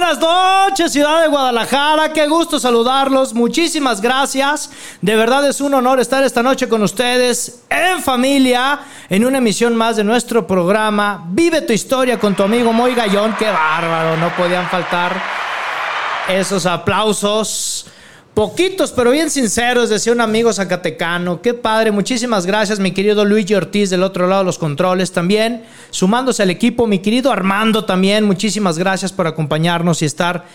Noches, ciudad de Guadalajara. Qué gusto saludarlos. Muchísimas gracias. De verdad es un honor estar esta noche con ustedes en familia en una emisión más de nuestro programa Vive tu historia con tu amigo Moy Gallón. Qué bárbaro, no podían faltar esos aplausos. Poquitos, pero bien sinceros, decía un amigo zacatecano. Qué padre, muchísimas gracias, mi querido Luigi Ortiz del otro lado de los controles también. Sumándose al equipo, mi querido Armando también, muchísimas gracias por acompañarnos y estar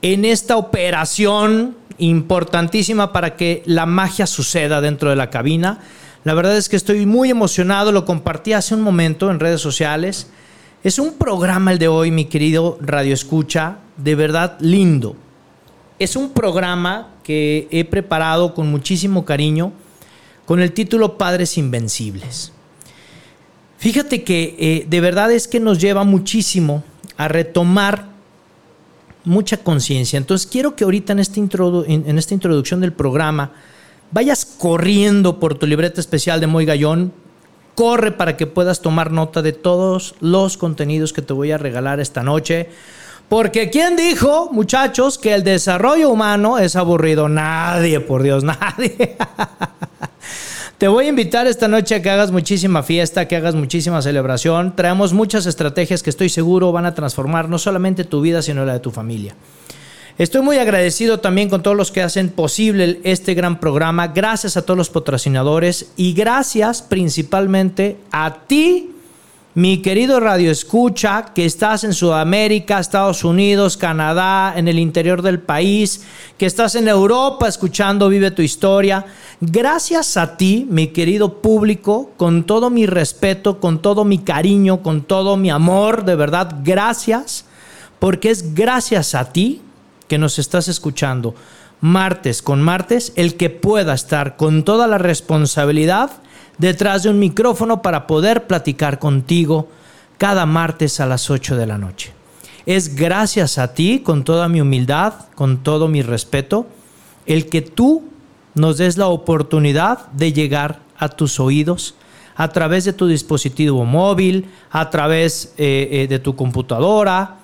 en esta operación importantísima para que la magia suceda dentro de la cabina. La verdad es que estoy muy emocionado, lo compartí hace un momento en redes sociales. Es un programa el de hoy, mi querido Radio Escucha, de verdad lindo es un programa que he preparado con muchísimo cariño con el título Padres Invencibles. Fíjate que eh, de verdad es que nos lleva muchísimo a retomar mucha conciencia. Entonces quiero que ahorita en esta, en esta introducción del programa vayas corriendo por tu libreta especial de Moy Gallón. Corre para que puedas tomar nota de todos los contenidos que te voy a regalar esta noche porque ¿quién dijo, muchachos, que el desarrollo humano es aburrido? Nadie, por Dios, nadie. Te voy a invitar esta noche a que hagas muchísima fiesta, que hagas muchísima celebración. Traemos muchas estrategias que estoy seguro van a transformar no solamente tu vida, sino la de tu familia. Estoy muy agradecido también con todos los que hacen posible este gran programa. Gracias a todos los patrocinadores y gracias principalmente a ti mi querido Radio Escucha, que estás en Sudamérica, Estados Unidos, Canadá, en el interior del país, que estás en Europa escuchando Vive tu historia. Gracias a ti, mi querido público, con todo mi respeto, con todo mi cariño, con todo mi amor, de verdad, gracias, porque es gracias a ti que nos estás escuchando martes con martes, el que pueda estar con toda la responsabilidad detrás de un micrófono para poder platicar contigo cada martes a las 8 de la noche. Es gracias a ti, con toda mi humildad, con todo mi respeto, el que tú nos des la oportunidad de llegar a tus oídos a través de tu dispositivo móvil, a través eh, eh, de tu computadora,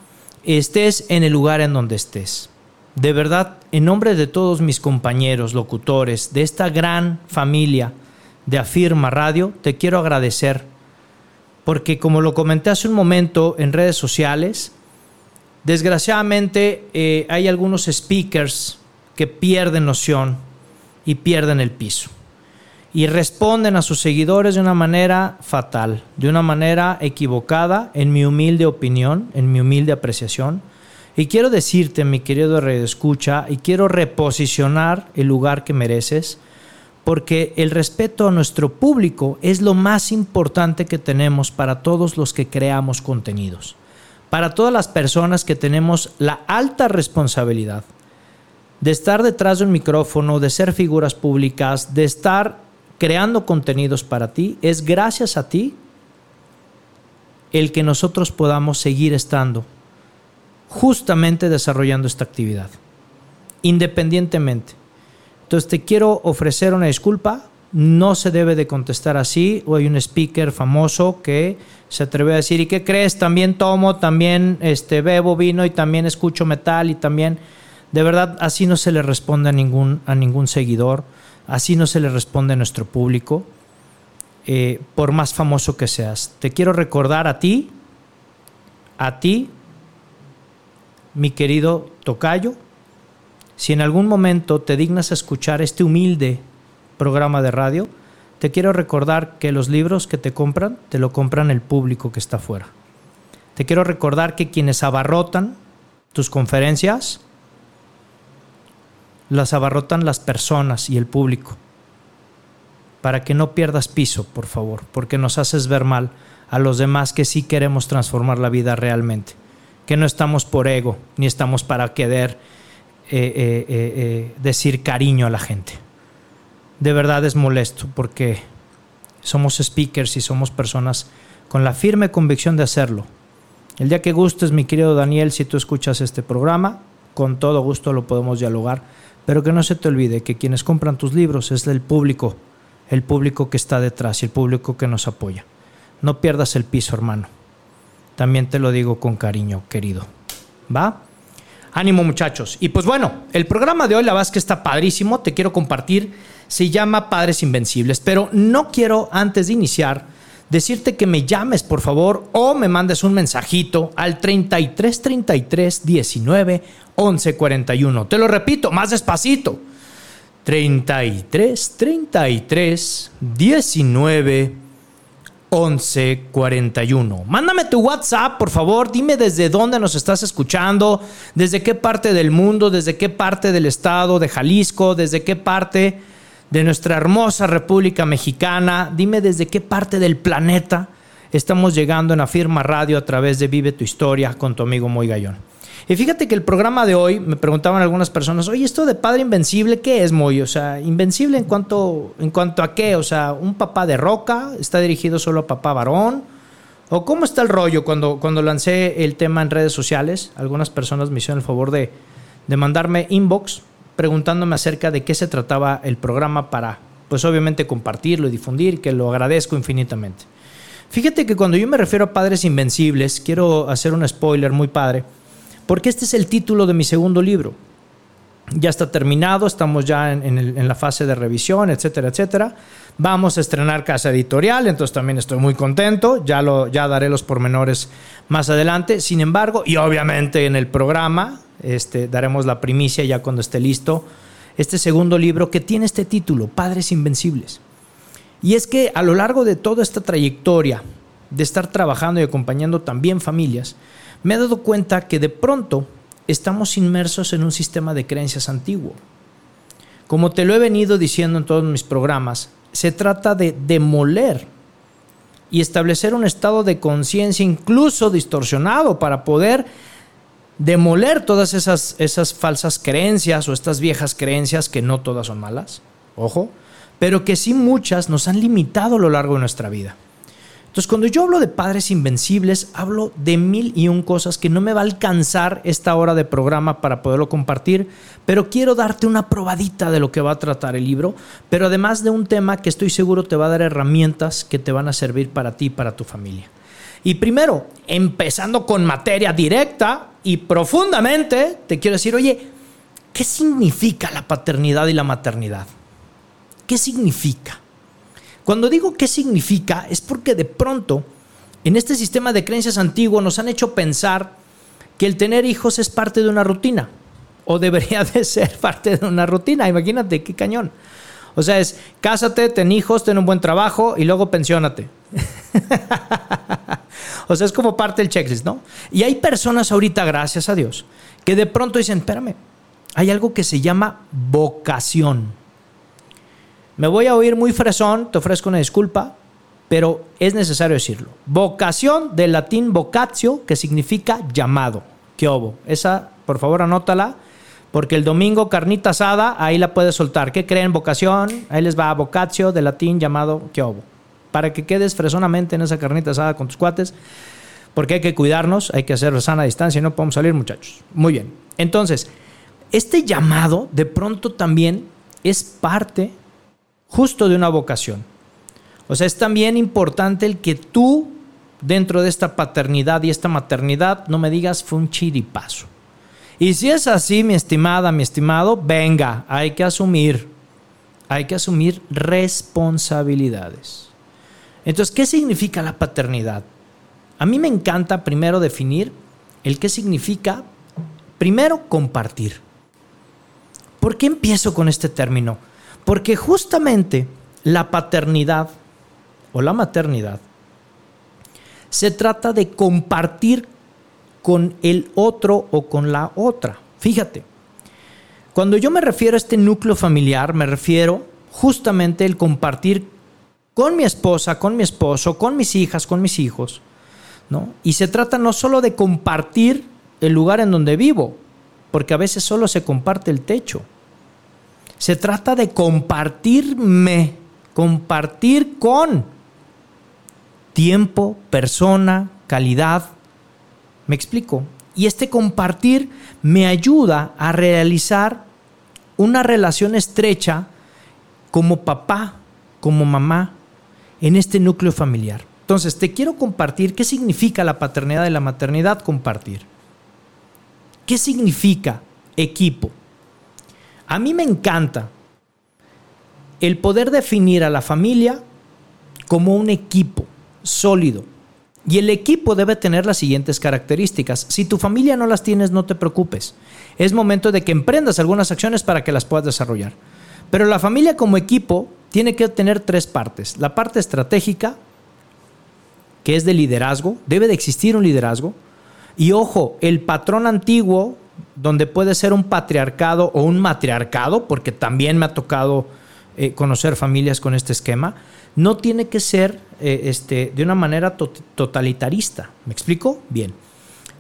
estés en el lugar en donde estés. De verdad, en nombre de todos mis compañeros, locutores, de esta gran familia, de Afirma Radio, te quiero agradecer, porque como lo comenté hace un momento en redes sociales, desgraciadamente eh, hay algunos speakers que pierden noción y pierden el piso. Y responden a sus seguidores de una manera fatal, de una manera equivocada, en mi humilde opinión, en mi humilde apreciación. Y quiero decirte, mi querido Rey Escucha, y quiero reposicionar el lugar que mereces porque el respeto a nuestro público es lo más importante que tenemos para todos los que creamos contenidos, para todas las personas que tenemos la alta responsabilidad de estar detrás de un micrófono, de ser figuras públicas, de estar creando contenidos para ti, es gracias a ti el que nosotros podamos seguir estando justamente desarrollando esta actividad, independientemente entonces te quiero ofrecer una disculpa. No se debe de contestar así. O hay un speaker famoso que se atreve a decir, ¿y qué crees? También tomo, también este, bebo vino y también escucho metal y también... De verdad, así no se le responde a ningún, a ningún seguidor. Así no se le responde a nuestro público. Eh, por más famoso que seas. Te quiero recordar a ti, a ti, mi querido Tocayo, si en algún momento te dignas a escuchar este humilde programa de radio, te quiero recordar que los libros que te compran, te lo compran el público que está afuera. Te quiero recordar que quienes abarrotan tus conferencias, las abarrotan las personas y el público. Para que no pierdas piso, por favor, porque nos haces ver mal a los demás que sí queremos transformar la vida realmente. Que no estamos por ego, ni estamos para querer eh, eh, eh, decir cariño a la gente. de verdad es molesto porque somos speakers y somos personas con la firme convicción de hacerlo. El día que gustes, mi querido Daniel, si tú escuchas este programa, con todo gusto lo podemos dialogar, pero que no se te olvide que quienes compran tus libros es el público, el público que está detrás y el público que nos apoya. No pierdas el piso, hermano. También te lo digo con cariño, querido. ¿Va? Ánimo muchachos. Y pues bueno, el programa de hoy la verdad que está padrísimo, te quiero compartir, se llama Padres Invencibles, pero no quiero antes de iniciar decirte que me llames por favor o me mandes un mensajito al 33 33 19 11 41. Te lo repito, más despacito. 33 33 19 1141. Mándame tu WhatsApp, por favor. Dime desde dónde nos estás escuchando, desde qué parte del mundo, desde qué parte del estado de Jalisco, desde qué parte de nuestra hermosa República Mexicana. Dime desde qué parte del planeta estamos llegando en Afirma Radio a través de Vive tu Historia con tu amigo Moy Gallón. Y fíjate que el programa de hoy, me preguntaban algunas personas, oye, esto de padre invencible, ¿qué es, Moy? O sea, invencible en cuanto, en cuanto a qué? O sea, un papá de roca, está dirigido solo a papá varón. ¿O cómo está el rollo cuando, cuando lancé el tema en redes sociales? Algunas personas me hicieron el favor de, de mandarme inbox preguntándome acerca de qué se trataba el programa para, pues obviamente, compartirlo y difundir, que lo agradezco infinitamente. Fíjate que cuando yo me refiero a padres invencibles, quiero hacer un spoiler muy padre porque este es el título de mi segundo libro. Ya está terminado, estamos ya en, la fase de revisión, etcétera, etcétera. Vamos a estrenar casa editorial, entonces también estoy muy contento, ya, lo, ya daré los pormenores más adelante. Sin embargo, y obviamente en el programa, este, daremos la primicia ya cuando esté listo, este segundo libro que tiene este título, Padres Invencibles. Y es que a lo largo de toda esta trayectoria de estar trabajando y acompañando también familias, me he dado cuenta que de pronto estamos inmersos en un sistema de creencias antiguo. Como te lo he venido diciendo en todos mis programas, se trata de demoler y establecer un estado de conciencia incluso distorsionado para poder demoler todas esas, esas falsas creencias o estas viejas creencias que no todas son malas, ojo, pero que sí muchas nos han limitado a lo largo de nuestra vida. Entonces, cuando yo hablo de padres invencibles, hablo de mil y un cosas que no me va a alcanzar esta hora de programa para poderlo compartir, pero quiero darte una probadita de lo que va a tratar el libro, pero además de un tema que estoy seguro te va a dar herramientas que te van a servir para ti y para tu familia. Y primero, empezando con materia directa y profundamente, te quiero decir, oye, ¿qué significa la paternidad y la maternidad? ¿Qué significa? Cuando digo qué significa, es porque de pronto en este sistema de creencias antiguo nos han hecho pensar que el tener hijos es parte de una rutina, o debería de ser parte de una rutina. Imagínate, qué cañón. O sea, es cásate, ten hijos, ten un buen trabajo y luego pensiónate. o sea, es como parte del checklist, ¿no? Y hay personas ahorita, gracias a Dios, que de pronto dicen, espérame, hay algo que se llama vocación. Me voy a oír muy fresón, te ofrezco una disculpa, pero es necesario decirlo. Vocación del latín vocatio, que significa llamado. ¿Qué obo? Esa, por favor, anótala, porque el domingo carnita asada, ahí la puedes soltar. ¿Qué creen? Vocación, ahí les va vocatio del latín llamado ¿qué obo? Para que quedes fresonamente en esa carnita asada con tus cuates, porque hay que cuidarnos, hay que hacer sana distancia y no podemos salir, muchachos. Muy bien. Entonces, este llamado de pronto también es parte justo de una vocación. O sea, es también importante el que tú, dentro de esta paternidad y esta maternidad, no me digas fue un chiripazo. Y si es así, mi estimada, mi estimado, venga, hay que asumir, hay que asumir responsabilidades. Entonces, ¿qué significa la paternidad? A mí me encanta primero definir el qué significa, primero, compartir. ¿Por qué empiezo con este término? Porque justamente la paternidad o la maternidad se trata de compartir con el otro o con la otra. Fíjate, cuando yo me refiero a este núcleo familiar, me refiero justamente el compartir con mi esposa, con mi esposo, con mis hijas, con mis hijos. ¿no? Y se trata no solo de compartir el lugar en donde vivo, porque a veces solo se comparte el techo Se trata de compartirme, compartir con tiempo, persona, calidad. ¿Me explico? Y este compartir me ayuda a realizar una relación estrecha como papá, como mamá, en este núcleo familiar. Entonces, te quiero compartir qué significa la paternidad y la maternidad compartir. ¿Qué significa equipo? A mí me encanta el poder definir a la familia como un equipo sólido. Y el equipo debe tener las siguientes características. Si tu familia no las tienes, no te preocupes. Es momento de que emprendas algunas acciones para que las puedas desarrollar. Pero la familia como equipo tiene que tener tres partes. La parte estratégica, que es de liderazgo, debe de existir un liderazgo. Y ojo, el patrón antiguo, donde puede ser un patriarcado o un matriarcado, porque también me ha tocado eh, conocer familias con este esquema, no tiene que ser eh, este, de una manera totalitarista. ¿Me explico? Bien.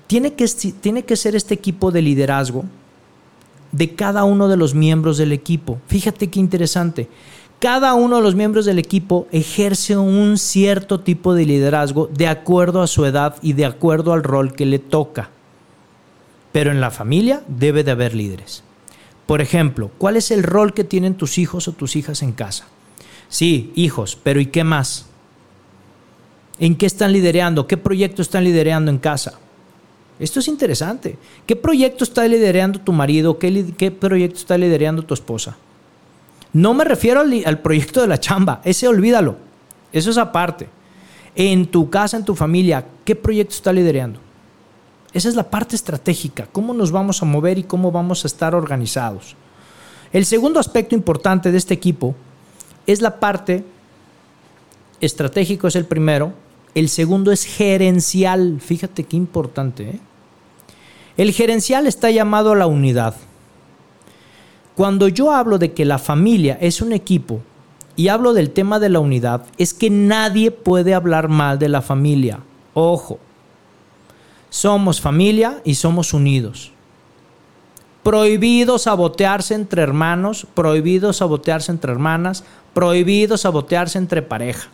Tiene que, tiene que ser este equipo de liderazgo de cada uno de los miembros del equipo. Fíjate qué interesante. Cada uno de los miembros del equipo ejerce un cierto tipo de liderazgo de acuerdo a su edad y de acuerdo al rol que le toca. Pero en la familia debe de haber líderes. Por ejemplo, ¿cuál es el rol que tienen tus hijos o tus hijas en casa? Sí, hijos, pero ¿y qué más? ¿En qué están liderando? ¿Qué proyecto están liderando en casa? Esto es interesante. ¿Qué proyecto está liderando tu marido? ¿Qué, proyecto está liderando tu esposa? No me refiero al, al, proyecto de la chamba, ese olvídalo. Eso es aparte. En tu casa, en tu familia, ¿qué proyecto está liderando? Esa es la parte estratégica, cómo nos vamos a mover y cómo vamos a estar organizados. El segundo aspecto importante de este equipo es la parte estratégico es el primero, el segundo es gerencial. Fíjate qué importante. ¿eh? El gerencial está llamado a la unidad. Cuando yo hablo de que la familia es un equipo y hablo del tema de la unidad, es que nadie puede hablar mal de la familia. Ojo, somos familia y somos unidos. Prohibido sabotearse entre hermanos, prohibido sabotearse entre hermanas, prohibido sabotearse entre pareja.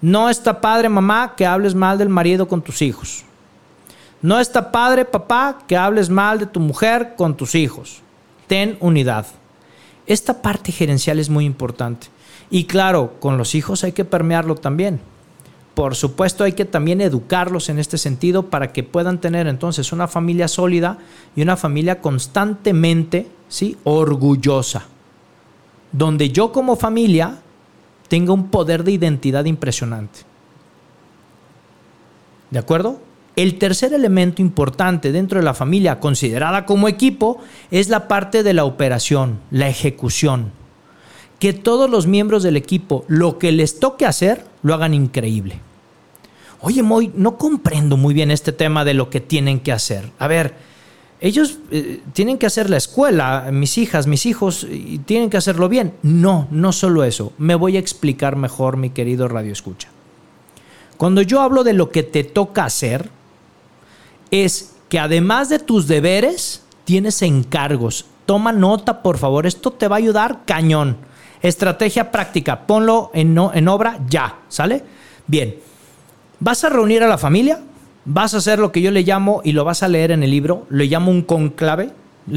No está padre, mamá, que hables mal del marido con tus hijos. No está padre, papá, que hables mal de tu mujer con tus hijos. Ten unidad. Esta parte gerencial es muy importante. Y claro, con los hijos hay que permearlo también. Por supuesto hay que también educarlos en este sentido para que puedan tener entonces una familia sólida y una familia constantemente ¿sí? orgullosa. Donde yo como familia tenga un poder de identidad impresionante. ¿De acuerdo? El tercer elemento importante dentro de la familia considerada como equipo es la parte de la operación, la ejecución. Que todos los miembros del equipo lo que les toque hacer lo hagan increíble. Oye, Moy, no comprendo muy bien este tema de lo que tienen que hacer. A ver, ellos eh, tienen que hacer la escuela, mis hijas, mis hijos, y tienen que hacerlo bien. No, no solo eso. Me voy a explicar mejor, mi querido Radio Escucha. Cuando yo hablo de lo que te toca hacer, es que además de tus deberes, tienes encargos. Toma nota, por favor. Esto te va a ayudar cañón. Estrategia práctica. Ponlo en, en obra ya. ¿Sale? Bien. Vas a reunir a la familia, vas a hacer lo que yo le llamo, y lo vas a leer en el libro, le llamo un conclave.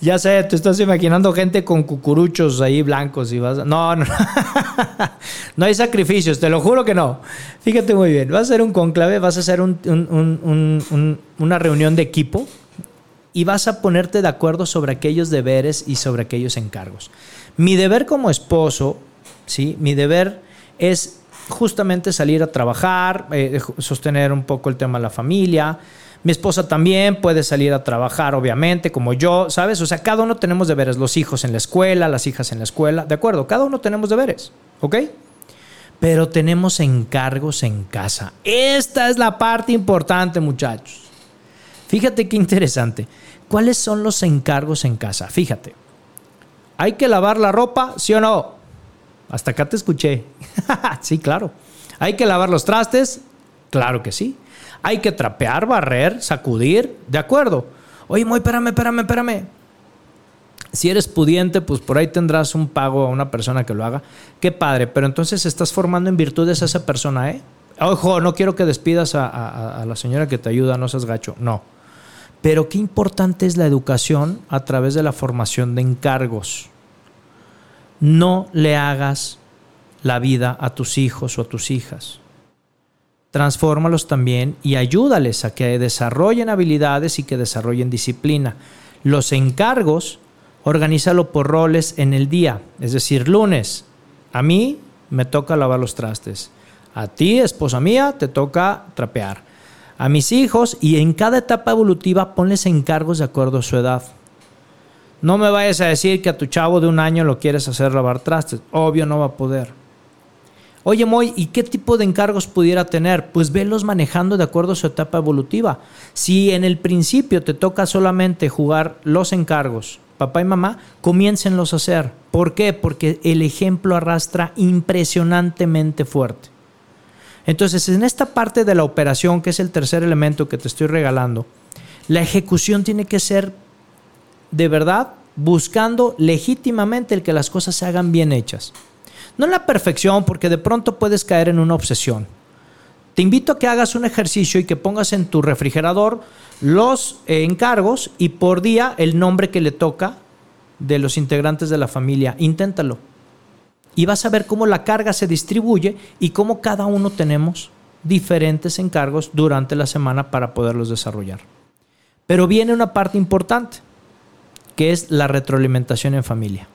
ya sé, te estás imaginando gente con cucuruchos ahí blancos y vas No, no, no hay sacrificios, te lo juro que no. Fíjate muy bien, vas a hacer un conclave, vas a hacer una reunión de equipo y vas a ponerte de acuerdo sobre aquellos deberes y sobre aquellos encargos. Mi deber como esposo, ¿sí? Mi deber es justamente salir a trabajar, eh, sostener un poco el tema de la familia. Mi esposa también puede salir a trabajar, obviamente, como yo, ¿sabes? O sea, cada uno tenemos deberes, los hijos en la escuela, las hijas en la escuela, ¿de acuerdo? Cada uno tenemos deberes, ¿ok? Pero tenemos encargos en casa. Esta es la parte importante, muchachos. Fíjate qué interesante. ¿Cuáles son los encargos en casa? Fíjate. ¿Hay que lavar la ropa, sí o no? Hasta acá te escuché. sí, claro. ¿Hay que lavar los trastes? Claro que sí. Hay que trapear, barrer, sacudir. De acuerdo. Oye, muy, espérame, espérame, espérame. Si eres pudiente, pues por ahí tendrás un pago a una persona que lo haga. Qué padre, pero entonces estás formando en virtudes a esa persona, ¿eh? Ojo, no quiero que despidas a, a la señora que te ayuda, no seas gacho, no. Pero qué importante es la educación a través de la formación de encargos. No le hagas la vida a tus hijos o a tus hijas. Transfórmalos también y ayúdales a que desarrollen habilidades y que desarrollen disciplina. Los encargos, organízalo por roles en el día. Es decir, lunes, a mí me toca lavar los trastes. A ti, esposa mía, te toca trapear. A mis hijos y en cada etapa evolutiva ponles encargos de acuerdo a su edad. No me vayas a decir que a tu chavo de un año lo quieres hacer lavar trastes. Obvio no va a poder. Oye, Moy, ¿y qué tipo de encargos pudiera tener? Pues velos manejando de acuerdo a su etapa evolutiva. Si en el principio te toca solamente jugar los encargos, papá y mamá, comiéncenlos a hacer. ¿Por qué? Porque el ejemplo arrastra impresionantemente fuerte. Entonces, en esta parte de la operación, que es el tercer elemento que te estoy regalando, la ejecución tiene que ser de verdad buscando legítimamente el que las cosas se hagan bien hechas. No la perfección, porque de pronto puedes caer en una obsesión. Te invito a que hagas un ejercicio y que pongas en tu refrigerador los eh, encargos y por día el nombre que le toca de los integrantes de la familia. Inténtalo. Y vas a ver cómo la carga se distribuye y cómo cada uno tenemos diferentes encargos durante la semana para poderlos desarrollar. Pero viene una parte importante que es la retroalimentación en familia.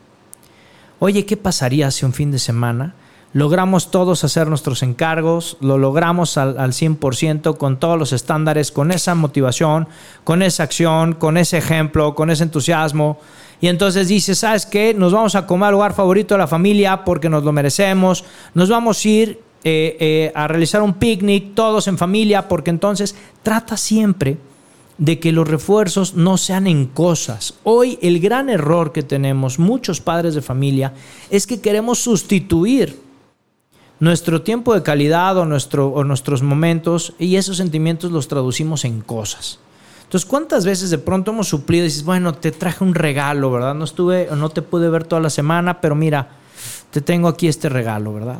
Oye, ¿qué pasaría si un fin de semana logramos todos hacer nuestros encargos, lo logramos al, al 100% con todos los estándares, con esa motivación, con esa acción, con ese ejemplo, con ese entusiasmo? Y entonces dices, ¿sabes qué? Nos vamos a comer al lugar favorito de la familia porque nos lo merecemos, nos vamos a ir eh, eh, a realizar un picnic todos en familia porque entonces trata siempre de que los refuerzos no sean en cosas. Hoy el gran error que tenemos muchos padres de familia es que queremos sustituir nuestro tiempo de calidad o, nuestro, o nuestros momentos y esos sentimientos los traducimos en cosas. Entonces, ¿cuántas veces de pronto hemos suplido y dices, bueno, te traje un regalo, ¿verdad? No estuve no te pude ver toda la semana, pero mira, te tengo aquí este regalo, ¿verdad?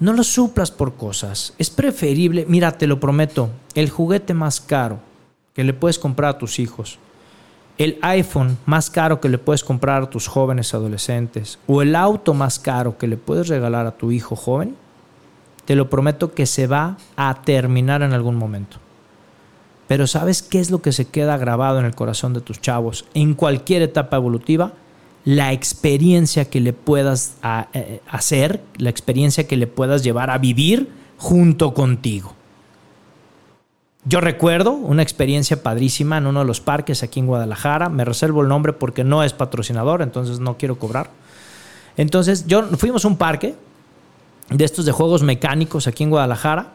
No lo suplas por cosas. Es preferible, mira, te lo prometo, el juguete más caro que le puedes comprar a tus hijos, el iPhone más caro que le puedes comprar a tus jóvenes adolescentes o el auto más caro que le puedes regalar a tu hijo joven, te lo prometo que se va a terminar en algún momento. Pero ¿sabes qué es lo que se queda grabado en el corazón de tus chavos en cualquier etapa evolutiva? La experiencia que le puedas eh, hacer, la experiencia que le puedas llevar a vivir junto contigo. Yo recuerdo una experiencia padrísima en uno de los parques aquí en Guadalajara. Me reservo el nombre porque no es patrocinador, entonces no quiero cobrar. Entonces, yo fuimos a un parque de estos de juegos mecánicos aquí en Guadalajara.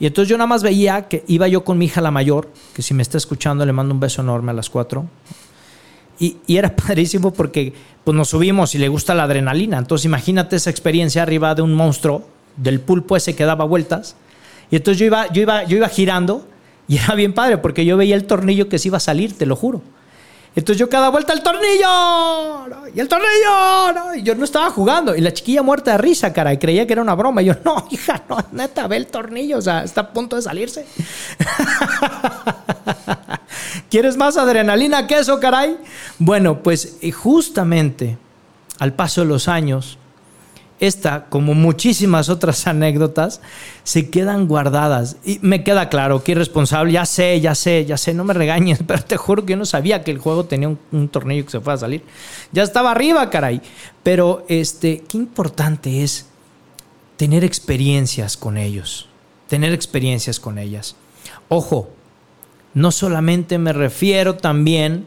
Y entonces yo nada más veía que iba yo con mi hija la mayor, que si me está escuchando le mando un beso enorme a las cuatro. Y, y, era padrísimo porque pues nos subimos y le gusta la adrenalina. Entonces imagínate esa experiencia arriba de un monstruo, del pulpo ese que daba vueltas. Y entonces yo iba, yo iba, yo iba girando y era bien padre porque yo veía el tornillo que se iba a salir, te lo juro. Entonces yo cada vuelta el tornillo y el tornillo y yo no estaba jugando y la chiquilla muerta de risa, cara, y creía que era una broma. Y yo, no, hija, no, neta, ve el tornillo, o sea, está a punto de salirse. ¿Quieres más adrenalina que eso, caray? Bueno, pues eh, justamente al paso de los años, esta, como muchísimas otras anécdotas, se quedan guardadas. Y me queda claro que irresponsable, ya sé, ya sé, ya sé, no me regañes, pero te juro que yo no sabía que el juego tenía un, tornillo que se fue a salir. Ya estaba arriba, caray. Pero este, qué importante es tener experiencias con ellos, tener experiencias con ellas. Ojo, no solamente me refiero también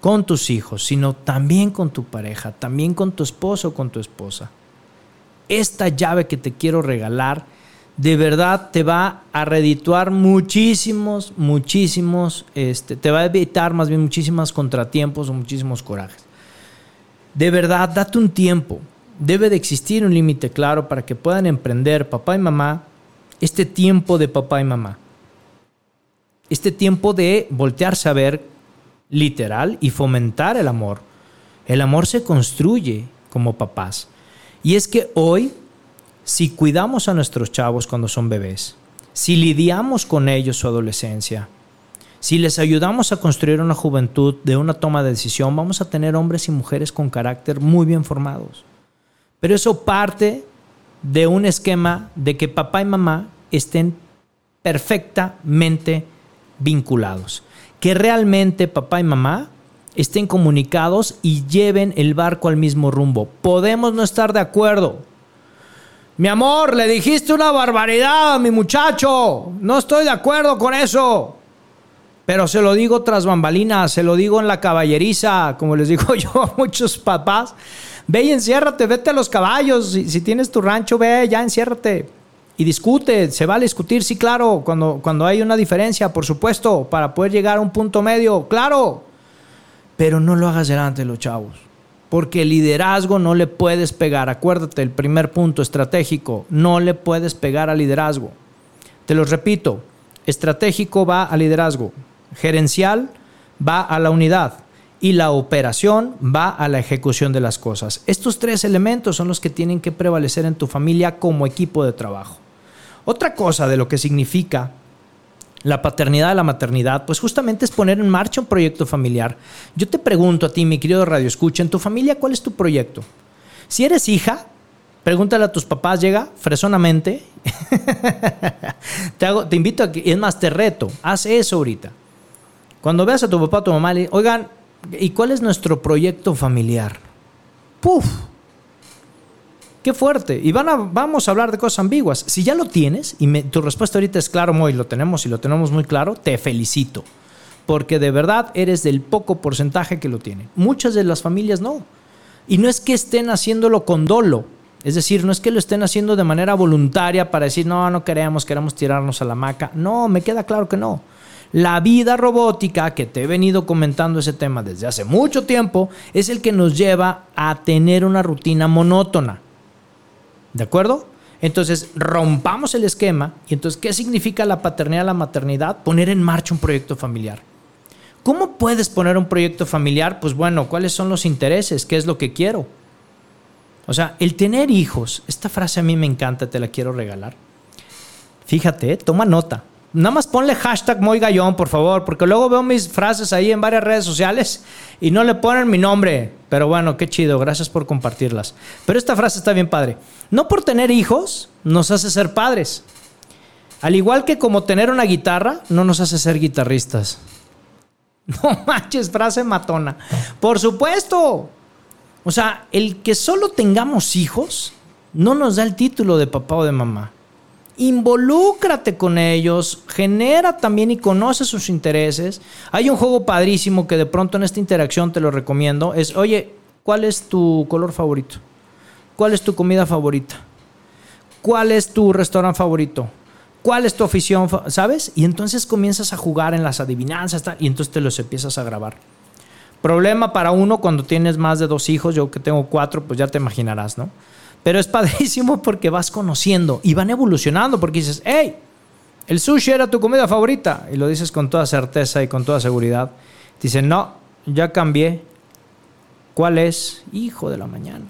con tus hijos, sino también con tu pareja, también con tu esposo con tu esposa esta llave que te quiero regalar, de verdad te va a redituar muchísimos, muchísimos, este, te va a evitar más bien muchísimos contratiempos o muchísimos corajes. De verdad, date un tiempo. Debe de existir un límite claro para que puedan emprender papá y mamá este tiempo de papá y mamá. Este tiempo de voltearse a ver literal y fomentar el amor El amor se construye como papás. Y es que hoy, si cuidamos a nuestros chavos cuando son bebés, si lidiamos con ellos su adolescencia, si les ayudamos a construir una juventud de una toma de decisión, vamos a tener hombres y mujeres con carácter muy bien formados. Pero eso parte de un esquema de que papá y mamá estén perfectamente vinculados. Que realmente papá y mamá estén comunicados y lleven el barco al mismo rumbo. Podemos no estar de acuerdo. Mi amor, le dijiste una barbaridad a mi muchacho. No estoy de acuerdo con eso. Pero se lo digo tras bambalinas, se lo digo en la caballeriza, como les digo yo a muchos papás. Ve y enciérrate, vete a los caballos. Si, si tienes tu rancho, ve, ya enciérrate. Y discute, se va a discutir, sí, claro, cuando, cuando hay una diferencia, por supuesto, para poder llegar a un punto medio, claro. Pero no lo hagas delante de los chavos. Porque el liderazgo no le puedes pegar. Acuérdate, el primer punto estratégico, no le puedes pegar al liderazgo. Te lo repito, estratégico va al liderazgo, gerencial va a la unidad y la operación va a la ejecución de las cosas. Estos tres elementos son los que tienen que prevalecer en tu familia como equipo de trabajo. Otra cosa de lo que significa la paternidad la maternidad, pues justamente es poner en marcha un proyecto familiar. Yo te pregunto a ti, mi querido Radio Escucha, en tu familia, ¿cuál es tu proyecto? Si eres hija, pregúntale a tus papás, llega fresonamente. te, hago, te invito a que, es más, te reto, haz eso ahorita. Cuando veas a tu papá o tu mamá, le, oigan, ¿y cuál es nuestro proyecto familiar? ¡Puf! Qué fuerte. Y vamos a hablar de cosas ambiguas. Si ya lo tienes, y tu respuesta ahorita es claro, Moy, lo tenemos y lo tenemos muy claro, te felicito. Porque de verdad eres del poco porcentaje que lo tiene. Muchas de las familias no. Y no es que estén haciéndolo con dolo. Es decir, no es que lo estén haciendo de manera voluntaria para decir, no, no queremos, queremos tirarnos a la maca. No, me queda claro que no. La vida robótica, que te he venido comentando ese tema desde hace mucho tiempo, es el que nos lleva a tener una rutina monótona. ¿De acuerdo? Entonces, rompamos el esquema. ¿Y entonces qué significa la paternidad, la maternidad? Poner en marcha un proyecto familiar. ¿Cómo puedes poner un proyecto familiar? Pues bueno, ¿cuáles son los intereses? ¿Qué es lo que quiero? O sea, el tener hijos, esta frase a mí me encanta, te la quiero regalar. Fíjate, toma nota. Nada más ponle hashtag muy gallón, por favor, porque luego veo mis frases ahí en varias redes sociales y no le ponen mi nombre. Pero bueno, qué chido, gracias por compartirlas. Pero esta frase está bien padre. No por tener hijos nos hace ser padres. Al igual que como tener una guitarra no nos hace ser guitarristas. No manches, frase matona. Por supuesto. O sea, el que solo tengamos hijos no nos da el título de papá o de mamá involúcrate con ellos, genera también y conoce sus intereses. Hay un juego padrísimo que de pronto en esta interacción te lo recomiendo. Es, oye, ¿cuál es tu color favorito? ¿Cuál es tu comida favorita? ¿Cuál es tu restaurante favorito? ¿Cuál es tu afición? ¿Sabes? Y entonces comienzas a jugar en las adivinanzas y entonces te los empiezas a grabar. Problema para uno cuando tienes más de dos hijos, yo que tengo cuatro, pues ya te imaginarás, ¿no? Pero es padrísimo porque vas conociendo y van evolucionando porque dices, hey, el sushi era tu comida favorita. Y lo dices con toda certeza y con toda seguridad. Dicen, no, ya cambié. ¿Cuál es? Hijo de la mañana.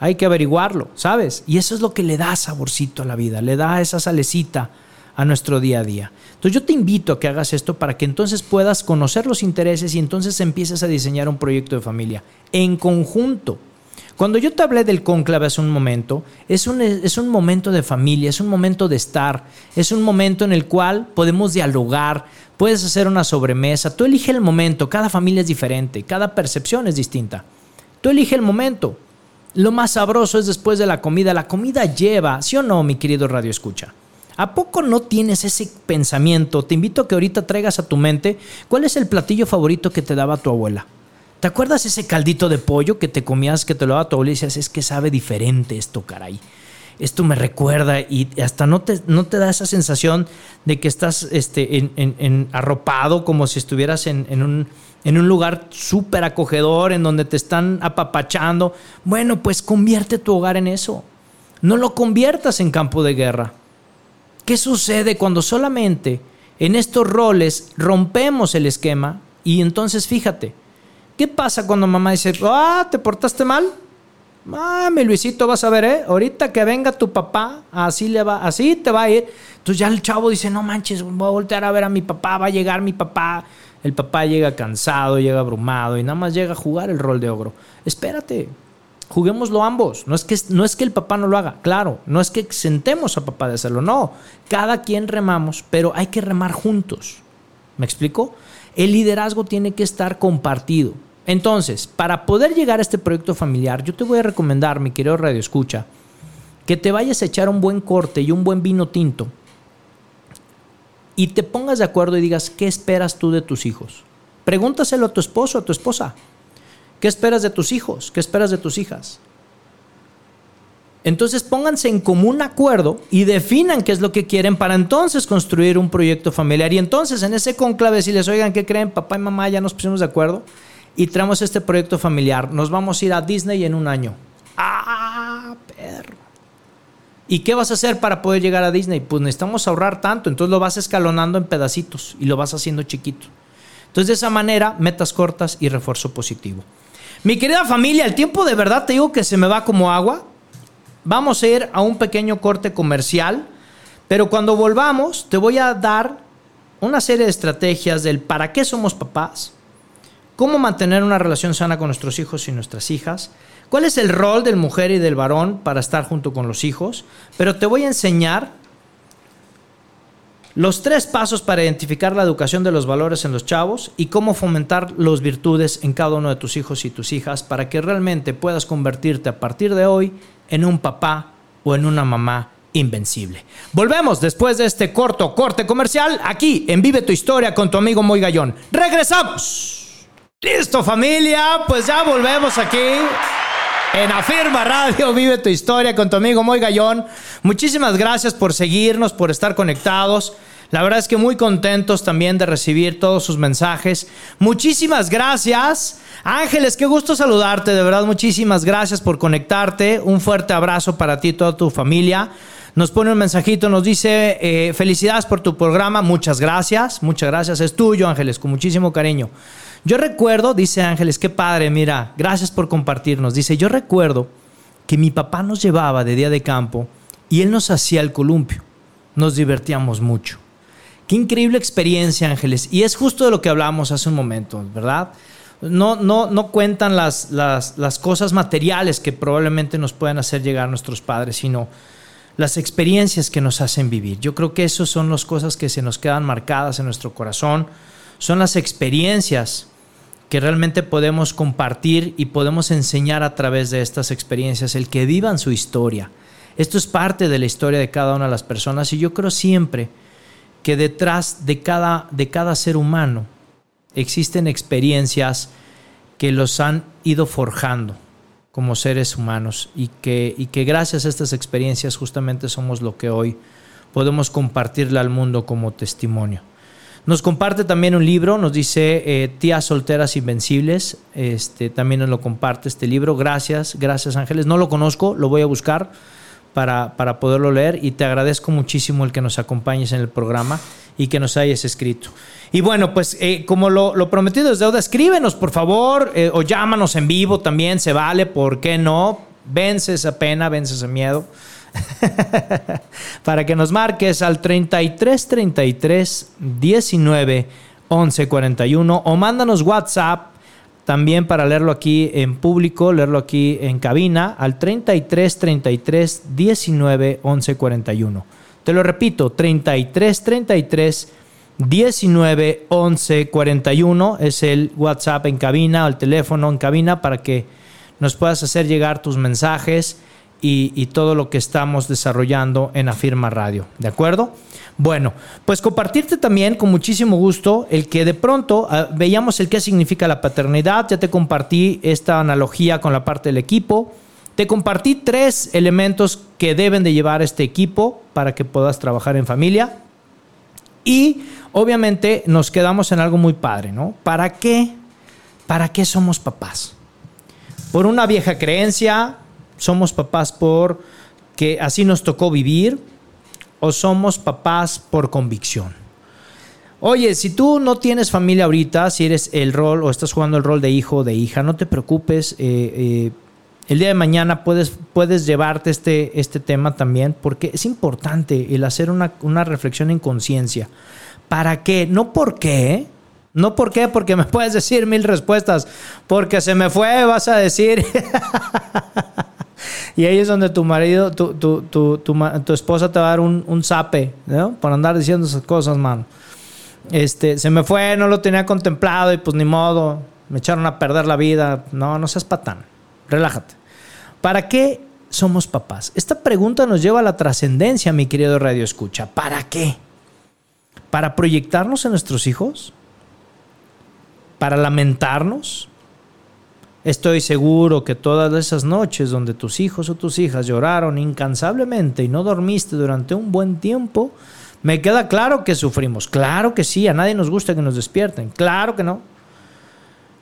Hay que averiguarlo, ¿sabes? Y eso es lo que le da saborcito a la vida, le da esa salecita a nuestro día a día. Entonces yo te invito a que hagas esto para que entonces puedas conocer los intereses y entonces empieces a diseñar un proyecto de familia en conjunto. Cuando yo te hablé del cónclave hace un momento, es un, es un momento de familia, es un momento de estar, es un momento en el cual podemos dialogar, puedes hacer una sobremesa, tú elige el momento, cada familia es diferente, cada percepción es distinta. Tú elige el momento. Lo más sabroso es después de la comida. La comida lleva, ¿sí o no, mi querido Radio Escucha? ¿A poco no tienes ese pensamiento? Te invito a que ahorita traigas a tu mente cuál es el platillo favorito que te daba tu abuela. ¿Te acuerdas ese caldito de pollo que te comías, que te lo daba tu abuela y decías, es que sabe diferente esto, caray? Esto me recuerda y hasta no te, da esa sensación de que estás este, en, arropado como si estuvieras en un lugar súper acogedor, en donde te están apapachando. Bueno, pues convierte tu hogar en eso. No lo conviertas en campo de guerra. ¿Qué sucede cuando solamente en estos roles rompemos el esquema? Y entonces fíjate, ¿Qué pasa cuando mamá dice, ah, te portaste mal? Mami, Luisito, vas a ver, ¿eh? Ahorita que venga tu papá, así le va, así te va a ir. Entonces ya el chavo dice, no manches, voy a voltear a ver a mi papá, va a llegar mi papá. El papá llega cansado, llega abrumado y nada más llega a jugar el rol de ogro. Espérate, juguémoslo ambos. No es, que, no es que el papá no lo haga, claro. No es que sentemos a papá de hacerlo, no. Cada quien remamos, pero hay que remar juntos. ¿Me explico? El liderazgo tiene que estar compartido. Entonces, para poder llegar a este proyecto familiar, yo te voy a recomendar, mi querido Radio Escucha, que te vayas a echar un buen corte y un buen vino tinto y te pongas de acuerdo y digas, ¿qué esperas tú de tus hijos? Pregúntaselo a tu esposo, a tu esposa. ¿Qué esperas de tus hijos? ¿Qué esperas de tus hijas? Entonces pónganse en común acuerdo y definan qué es lo que quieren para entonces construir un proyecto familiar. Y entonces en ese conclave, si les oigan, ¿qué creen? Papá y mamá ya nos pusimos de acuerdo y traemos este proyecto familiar. Nos vamos a ir a Disney en un año. ¡Ah, perro! ¿Y qué vas a hacer para poder llegar a Disney? Pues necesitamos ahorrar tanto, entonces lo vas escalonando en pedacitos y lo vas haciendo chiquito. Entonces de esa manera, metas cortas y refuerzo positivo. Mi querida familia, el tiempo de verdad te digo que se me va como agua. Vamos a ir a un pequeño corte comercial, pero cuando volvamos te voy a dar una serie de estrategias del para qué somos papás, cómo mantener una relación sana con nuestros hijos y nuestras hijas, cuál es el rol del mujer y del varón para estar junto con los hijos, pero te voy a enseñar los tres pasos para identificar la educación de los valores en los chavos y cómo fomentar las virtudes en cada uno de tus hijos y tus hijas para que realmente puedas convertirte a partir de hoy en un papá o en una mamá invencible. Volvemos después de este corto corte comercial aquí en Vive tu historia con tu amigo Moy Gallón. Regresamos. Listo familia, pues ya volvemos aquí en Afirma Radio. Vive tu historia con tu amigo Moy Gallón. Muchísimas gracias por seguirnos, por estar conectados. La verdad es que muy contentos también de recibir todos sus mensajes. Muchísimas gracias. Ángeles, qué gusto saludarte. De verdad, muchísimas gracias por conectarte. Un fuerte abrazo para ti y toda tu familia. Nos pone un mensajito, nos dice, eh, felicidades por tu programa. Muchas gracias. Muchas gracias. Es tuyo, Ángeles, con muchísimo cariño. Yo recuerdo, dice Ángeles, qué padre, mira, gracias por compartirnos. Dice, yo recuerdo que mi papá nos llevaba de día de campo y él nos hacía el columpio. Nos divertíamos mucho. Qué increíble experiencia, Ángeles. Y es justo de lo que hablamos hace un momento, ¿verdad? No, no, no cuentan las, las, las cosas materiales que probablemente nos puedan hacer llegar nuestros padres, sino las experiencias que nos hacen vivir. Yo creo que esas son las cosas que se nos quedan marcadas en nuestro corazón son las experiencias que realmente podemos compartir y podemos enseñar a través de estas experiencias, el que vivan su historia. Esto es parte de la historia de cada una de las personas y yo creo siempre que detrás de cada, de cada ser humano existen experiencias que los han ido forjando como seres humanos y que, y que gracias a estas experiencias justamente somos lo que hoy podemos compartirle al mundo como testimonio. Nos comparte también un libro, nos dice eh, Tías Solteras Invencibles. Este, también nos lo comparte este libro. Gracias, gracias Ángeles. No lo conozco, lo voy a buscar para, para poderlo leer y te agradezco muchísimo el que nos acompañes en el programa y que nos hayas escrito. Y bueno, pues eh, como lo, lo, prometido es deuda, escríbenos por favor eh, o llámanos en vivo también, se vale, ¿por qué no? Vence esa pena, vence ese miedo. para que nos marques al 33 33 19 11 41 o mándanos WhatsApp también para leerlo aquí en público, leerlo aquí en cabina al 33 33 19 11 41. Te lo repito, 33 33 19 11 41 es el WhatsApp en cabina o el teléfono en cabina para que nos puedas hacer llegar tus mensajes y, todo lo que estamos desarrollando en Afirma Radio. ¿De acuerdo? Bueno, pues compartirte también con muchísimo gusto el que de pronto ah, veíamos el qué significa la paternidad. Ya te compartí esta analogía con la parte del equipo. Te compartí tres elementos que deben de llevar este equipo para que puedas trabajar en familia. Y obviamente nos quedamos en algo muy padre, ¿no? ¿Para qué? ¿Para qué somos papás? Por una vieja creencia, somos papás por que así nos tocó vivir o somos papás por convicción. Oye, si tú no tienes familia ahorita, si eres el rol o estás jugando el rol de hijo o de hija, no te preocupes. Eh, eh, el día de mañana puedes, puedes llevarte este, este tema también, porque es importante el hacer una, una reflexión en conciencia. ¿Para qué? No por qué. No por qué, porque me puedes decir mil respuestas. Porque se me fue, vas a decir. y ahí es donde tu marido, tu, tu, tu, tu, esposa te va a dar un, un zape, ¿no? Por andar diciendo esas cosas, mano. Este, se me fue, no lo tenía contemplado y pues ni modo. Me echaron a perder la vida. No, no seas patán. Relájate. ¿Para qué somos papás? Esta pregunta nos lleva a la trascendencia, mi querido Radio Escucha. ¿Para qué? ¿Para proyectarnos en nuestros hijos? ¿Para lamentarnos? Estoy seguro que todas esas noches donde tus hijos o tus hijas lloraron incansablemente y no dormiste durante un buen tiempo, me queda claro que sufrimos. Claro que sí, a nadie nos gusta que nos despierten. Claro que no.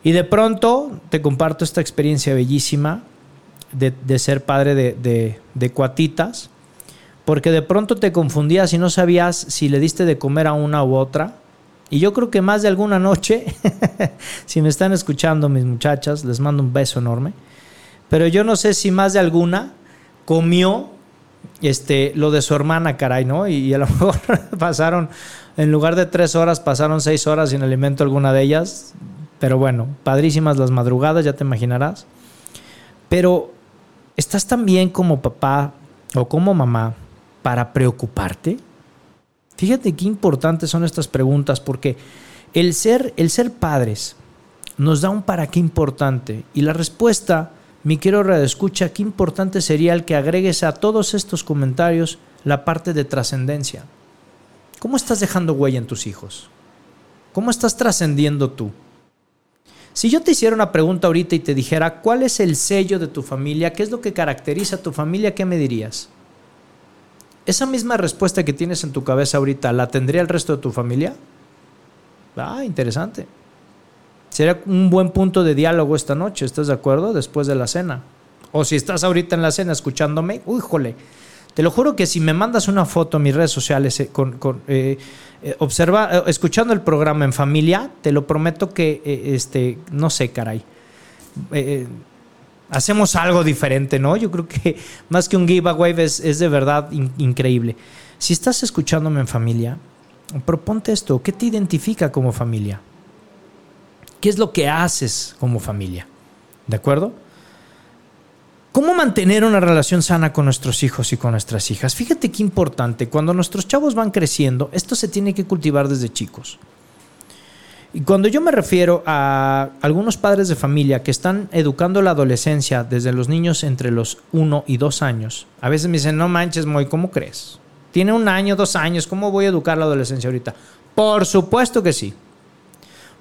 Y de pronto te comparto esta experiencia bellísima de, ser padre de, cuatitas, porque de pronto te confundías y no sabías si le diste de comer a una u otra. Y yo creo que más de alguna noche, si me están escuchando mis muchachas, les mando un beso enorme, pero yo no sé si más de alguna comió este, lo de su hermana, caray, ¿no? Y, a lo mejor pasaron, en lugar de tres horas, pasaron seis horas sin alimento alguna de ellas. Pero bueno, padrísimas las madrugadas, ya te imaginarás. Pero ¿Estás también como papá o como mamá para preocuparte? Fíjate qué importantes son estas preguntas porque el ser, el ser padres nos da un para qué importante y la respuesta, mi quiero escucha, qué importante sería el que agregues a todos estos comentarios la parte de trascendencia. ¿Cómo estás dejando huella en tus hijos? ¿Cómo estás trascendiendo tú? Si yo te hiciera una pregunta ahorita y te dijera, ¿cuál es el sello de tu familia? ¿Qué es lo que caracteriza a tu familia? ¿Qué me dirías? Esa misma respuesta que tienes en tu cabeza ahorita, ¿la tendría el resto de tu familia? Ah, interesante. Sería un buen punto de diálogo esta noche, ¿estás de acuerdo? Después de la cena. O si estás ahorita en la cena escuchándome, uy, jole, te lo juro que si me mandas una foto a mis redes sociales eh, con, eh, eh, observa, escuchando el programa en familia, te lo prometo que, este, no sé, caray. Hacemos algo diferente, ¿no? Yo creo que más que un giveaway es, es de verdad increíble. Si estás escuchándome en familia, proponte esto. ¿Qué te identifica como familia? ¿Qué es lo que haces como familia? ¿De acuerdo? ¿Cómo mantener una relación sana con nuestros hijos y con nuestras hijas? Fíjate qué importante, cuando nuestros chavos van creciendo, esto se tiene que cultivar desde chicos. Y cuando yo me refiero a algunos padres de familia que están educando la adolescencia desde los niños entre los 1 y 2 años, a veces me dicen, no manches, Moy, ¿cómo crees? Tiene un año, dos años, ¿cómo voy a educar la adolescencia ahorita? Por supuesto que sí.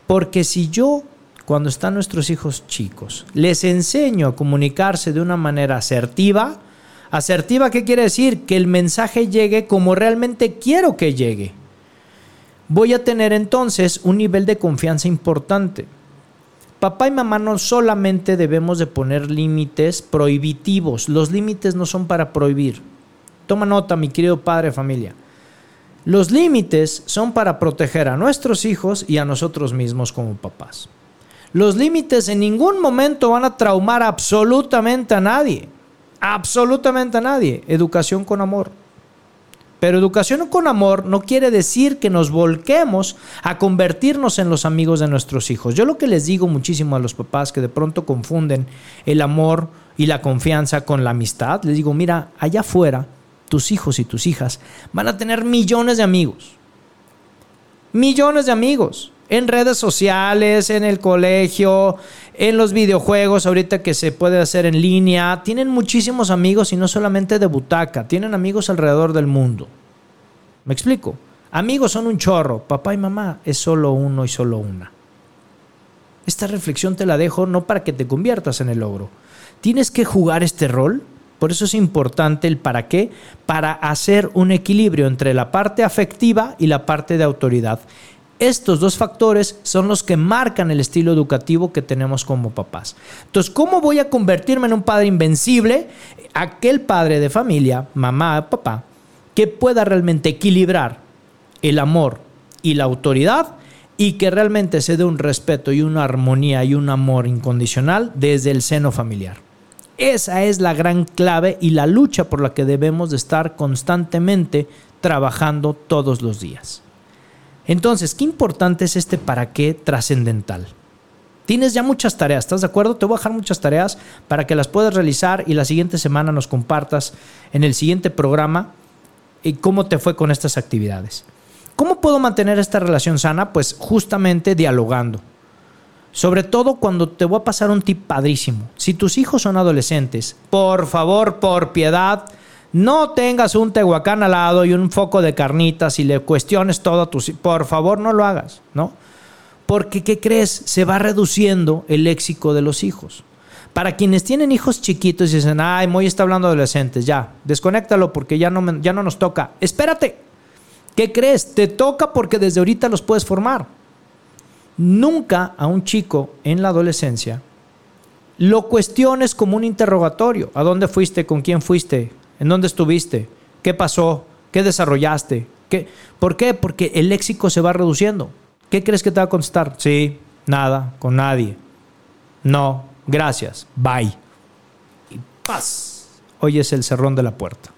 Porque si yo cuando están nuestros hijos chicos. Les enseño a comunicarse de una manera asertiva. Asertiva, ¿qué quiere decir? Que el mensaje llegue como realmente quiero que llegue. Voy a tener entonces un nivel de confianza importante. Papá y mamá no solamente debemos de poner límites prohibitivos. Los límites no son para prohibir. Toma nota, mi querido padre familia. Los límites son para proteger a nuestros hijos y a nosotros mismos como papás. Los límites en ningún momento van a traumar absolutamente a nadie. Absolutamente a nadie. Educación con amor. Pero educación con amor no quiere decir que nos volquemos a convertirnos en los amigos de nuestros hijos. Yo lo que les digo muchísimo a los papás que de pronto confunden el amor y la confianza con la amistad, les digo, mira, allá afuera, tus hijos y tus hijas van a tener millones de amigos. Millones de amigos en redes sociales, en el colegio, en los videojuegos, ahorita que se puede hacer en línea. Tienen muchísimos amigos y no solamente de butaca, tienen amigos alrededor del mundo. ¿Me explico? Amigos son un chorro, papá y mamá es solo uno y solo una. Esta reflexión te la dejo no para que te conviertas en el logro. Tienes que jugar este rol, por eso es importante el para qué, para hacer un equilibrio entre la parte afectiva y la parte de autoridad. Estos dos factores son los que marcan el estilo educativo que tenemos como papás. Entonces, ¿cómo voy a convertirme en un padre invencible? Aquel padre de familia, mamá, papá, que pueda realmente equilibrar el amor y la autoridad y que realmente se dé un respeto y una armonía y un amor incondicional desde el seno familiar. Esa es la gran clave y la lucha por la que debemos de estar constantemente trabajando todos los días. Entonces, qué importante es este para qué trascendental. Tienes ya muchas tareas, ¿estás de acuerdo? Te voy a dejar muchas tareas para que las puedas realizar y la siguiente semana nos compartas en el siguiente programa y cómo te fue con estas actividades. ¿Cómo puedo mantener esta relación sana? Pues justamente dialogando. Sobre todo cuando te voy a pasar un tip padrísimo. Si tus hijos son adolescentes, por favor, por piedad, no tengas un tehuacán al lado y un foco de carnitas y le cuestiones todo a tus Por favor, no lo hagas, ¿no? Porque, ¿qué crees? Se va reduciendo el léxico de los hijos. Para quienes tienen hijos chiquitos y dicen, ay, Moy está hablando de adolescentes, ya, desconéctalo porque ya no, ya no nos toca. Espérate, ¿qué crees? Te toca porque desde ahorita los puedes formar. Nunca a un chico en la adolescencia lo cuestiones como un interrogatorio. ¿A dónde fuiste? ¿Con quién fuiste? ¿En dónde estuviste? ¿Qué pasó? ¿Qué desarrollaste? ¿Qué? ¿Por qué? Porque el léxico se va reduciendo. ¿Qué crees que te va a contestar? Sí, nada, con nadie. No, gracias, bye. Y paz. Oyes el cerrón de la puerta.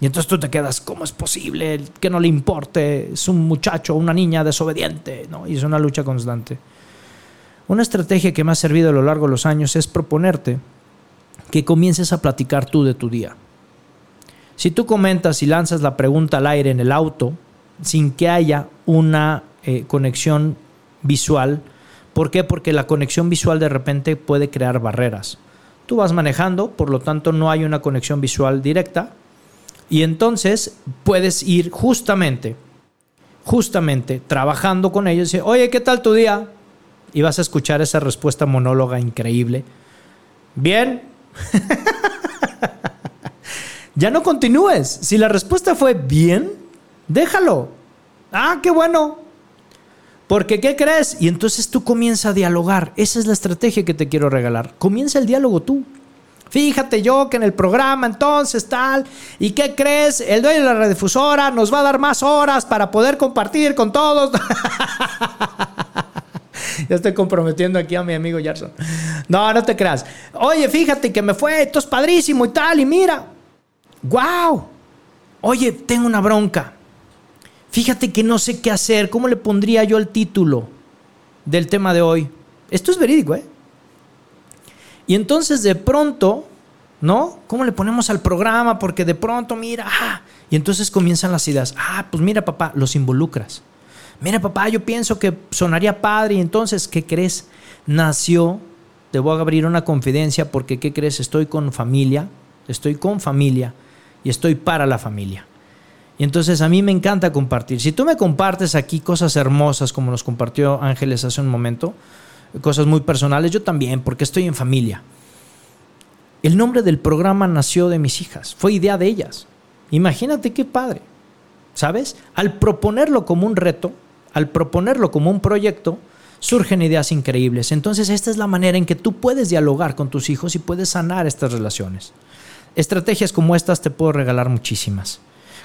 Y entonces tú te quedas, ¿cómo es posible que no le importe? Es un muchacho una niña desobediente, ¿no? Y es una lucha constante. Una estrategia que me ha servido a lo largo de los años es proponerte que comiences a platicar tú de tu día. Si tú comentas y lanzas la pregunta al aire en el auto, sin que haya una eh, conexión visual, ¿por qué? Porque la conexión visual de repente puede crear barreras. Tú vas manejando, por lo tanto no hay una conexión visual directa, y entonces puedes ir justamente, justamente trabajando con ellos y decir, oye, ¿qué tal tu día? Y vas a escuchar esa respuesta monóloga increíble. Bien. ya no continúes. Si la respuesta fue bien, déjalo. Ah, qué bueno. Porque, ¿qué crees? Y entonces tú comienzas a dialogar. Esa es la estrategia que te quiero regalar. Comienza el diálogo tú. Fíjate yo que en el programa entonces tal, ¿y qué crees? El dueño de la radiodifusora nos va a dar más horas para poder compartir con todos. ya estoy comprometiendo aquí a mi amigo Gerson. No, no te creas. Oye, fíjate que me fue, esto es padrísimo y tal, y mira. ¡Wow! Oye, tengo una bronca. Fíjate que no sé qué hacer. ¿Cómo le pondría yo el título del tema de hoy? Esto es verídico, ¿eh? Y entonces de pronto, ¿no? ¿Cómo le ponemos al programa? Porque de pronto, mira, ah, y entonces comienzan las ideas. Ah, pues mira, papá, los involucras. Mira, papá, yo pienso que sonaría padre. Y entonces, ¿qué crees? Nació, te voy a abrir una confidencia porque, ¿qué crees? Estoy con familia, estoy con familia y estoy para la familia. Y entonces a mí me encanta compartir. Si tú me compartes aquí cosas hermosas como nos compartió Ángeles hace un momento, cosas muy personales, yo también, porque estoy en familia. El nombre del programa nació de mis hijas, fue idea de ellas. Imagínate qué padre, ¿sabes? Al proponerlo como un reto, al proponerlo como un proyecto, surgen ideas increíbles. Entonces esta es la manera en que tú puedes dialogar con tus hijos y puedes sanar estas relaciones. Estrategias como estas te puedo regalar muchísimas.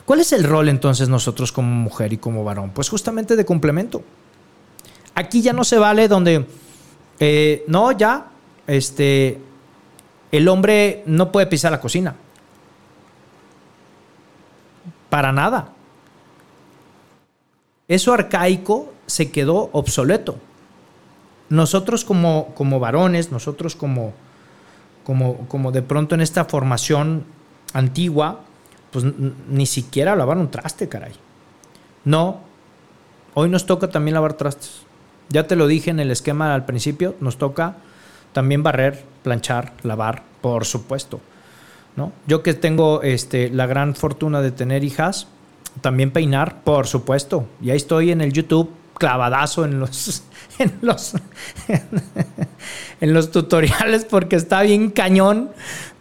¿Cuál es el rol entonces nosotros como mujer y como varón? Pues justamente de complemento. Aquí ya no se vale donde eh, no, ya, este, el hombre no puede pisar la cocina. Para nada. Eso arcaico se quedó obsoleto. Nosotros como, como varones, nosotros como, como, como de pronto en esta formación antigua, pues ni siquiera lavar un traste, caray. No, hoy nos toca también lavar trastes. Ya te lo dije en el esquema al principio, nos toca también barrer, planchar, lavar, por supuesto. ¿no? Yo que tengo este, la gran fortuna de tener hijas, también peinar, por supuesto. Y ahí estoy en el YouTube clavadazo en los, en los, en los tutoriales porque está bien cañón.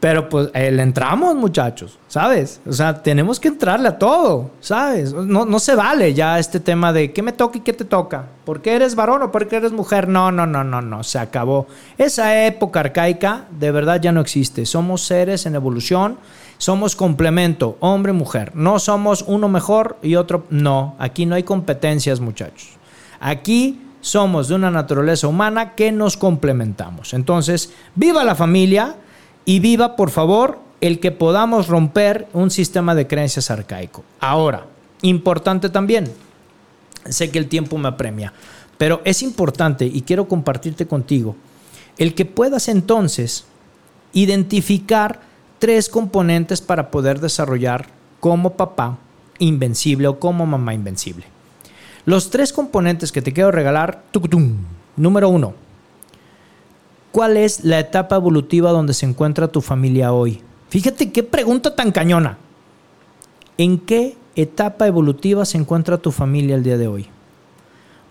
Pero pues eh, le entramos, muchachos, ¿sabes? O sea, tenemos que entrarle a todo, ¿sabes? No, no se vale ya este tema de qué me toca y qué te toca. ¿Por qué eres varón o por qué eres mujer? No, no, no, no, no, se acabó. Esa época arcaica de verdad ya no existe. Somos seres en evolución, somos complemento, hombre, mujer. No somos uno mejor y otro. No, aquí no hay competencias, muchachos. Aquí somos de una naturaleza humana que nos complementamos. Entonces, viva la familia y viva, por favor, el que podamos romper un sistema de creencias arcaico. Ahora, importante también, sé que el tiempo me apremia, pero es importante y quiero compartirte contigo, el que puedas entonces identificar tres componentes para poder desarrollar como papá invencible o como mamá invencible. Los tres componentes que te quiero regalar, número uno, ¿cuál es la etapa evolutiva donde se encuentra tu familia hoy? Fíjate qué pregunta tan cañona. ¿En qué etapa evolutiva se encuentra tu familia el día de hoy?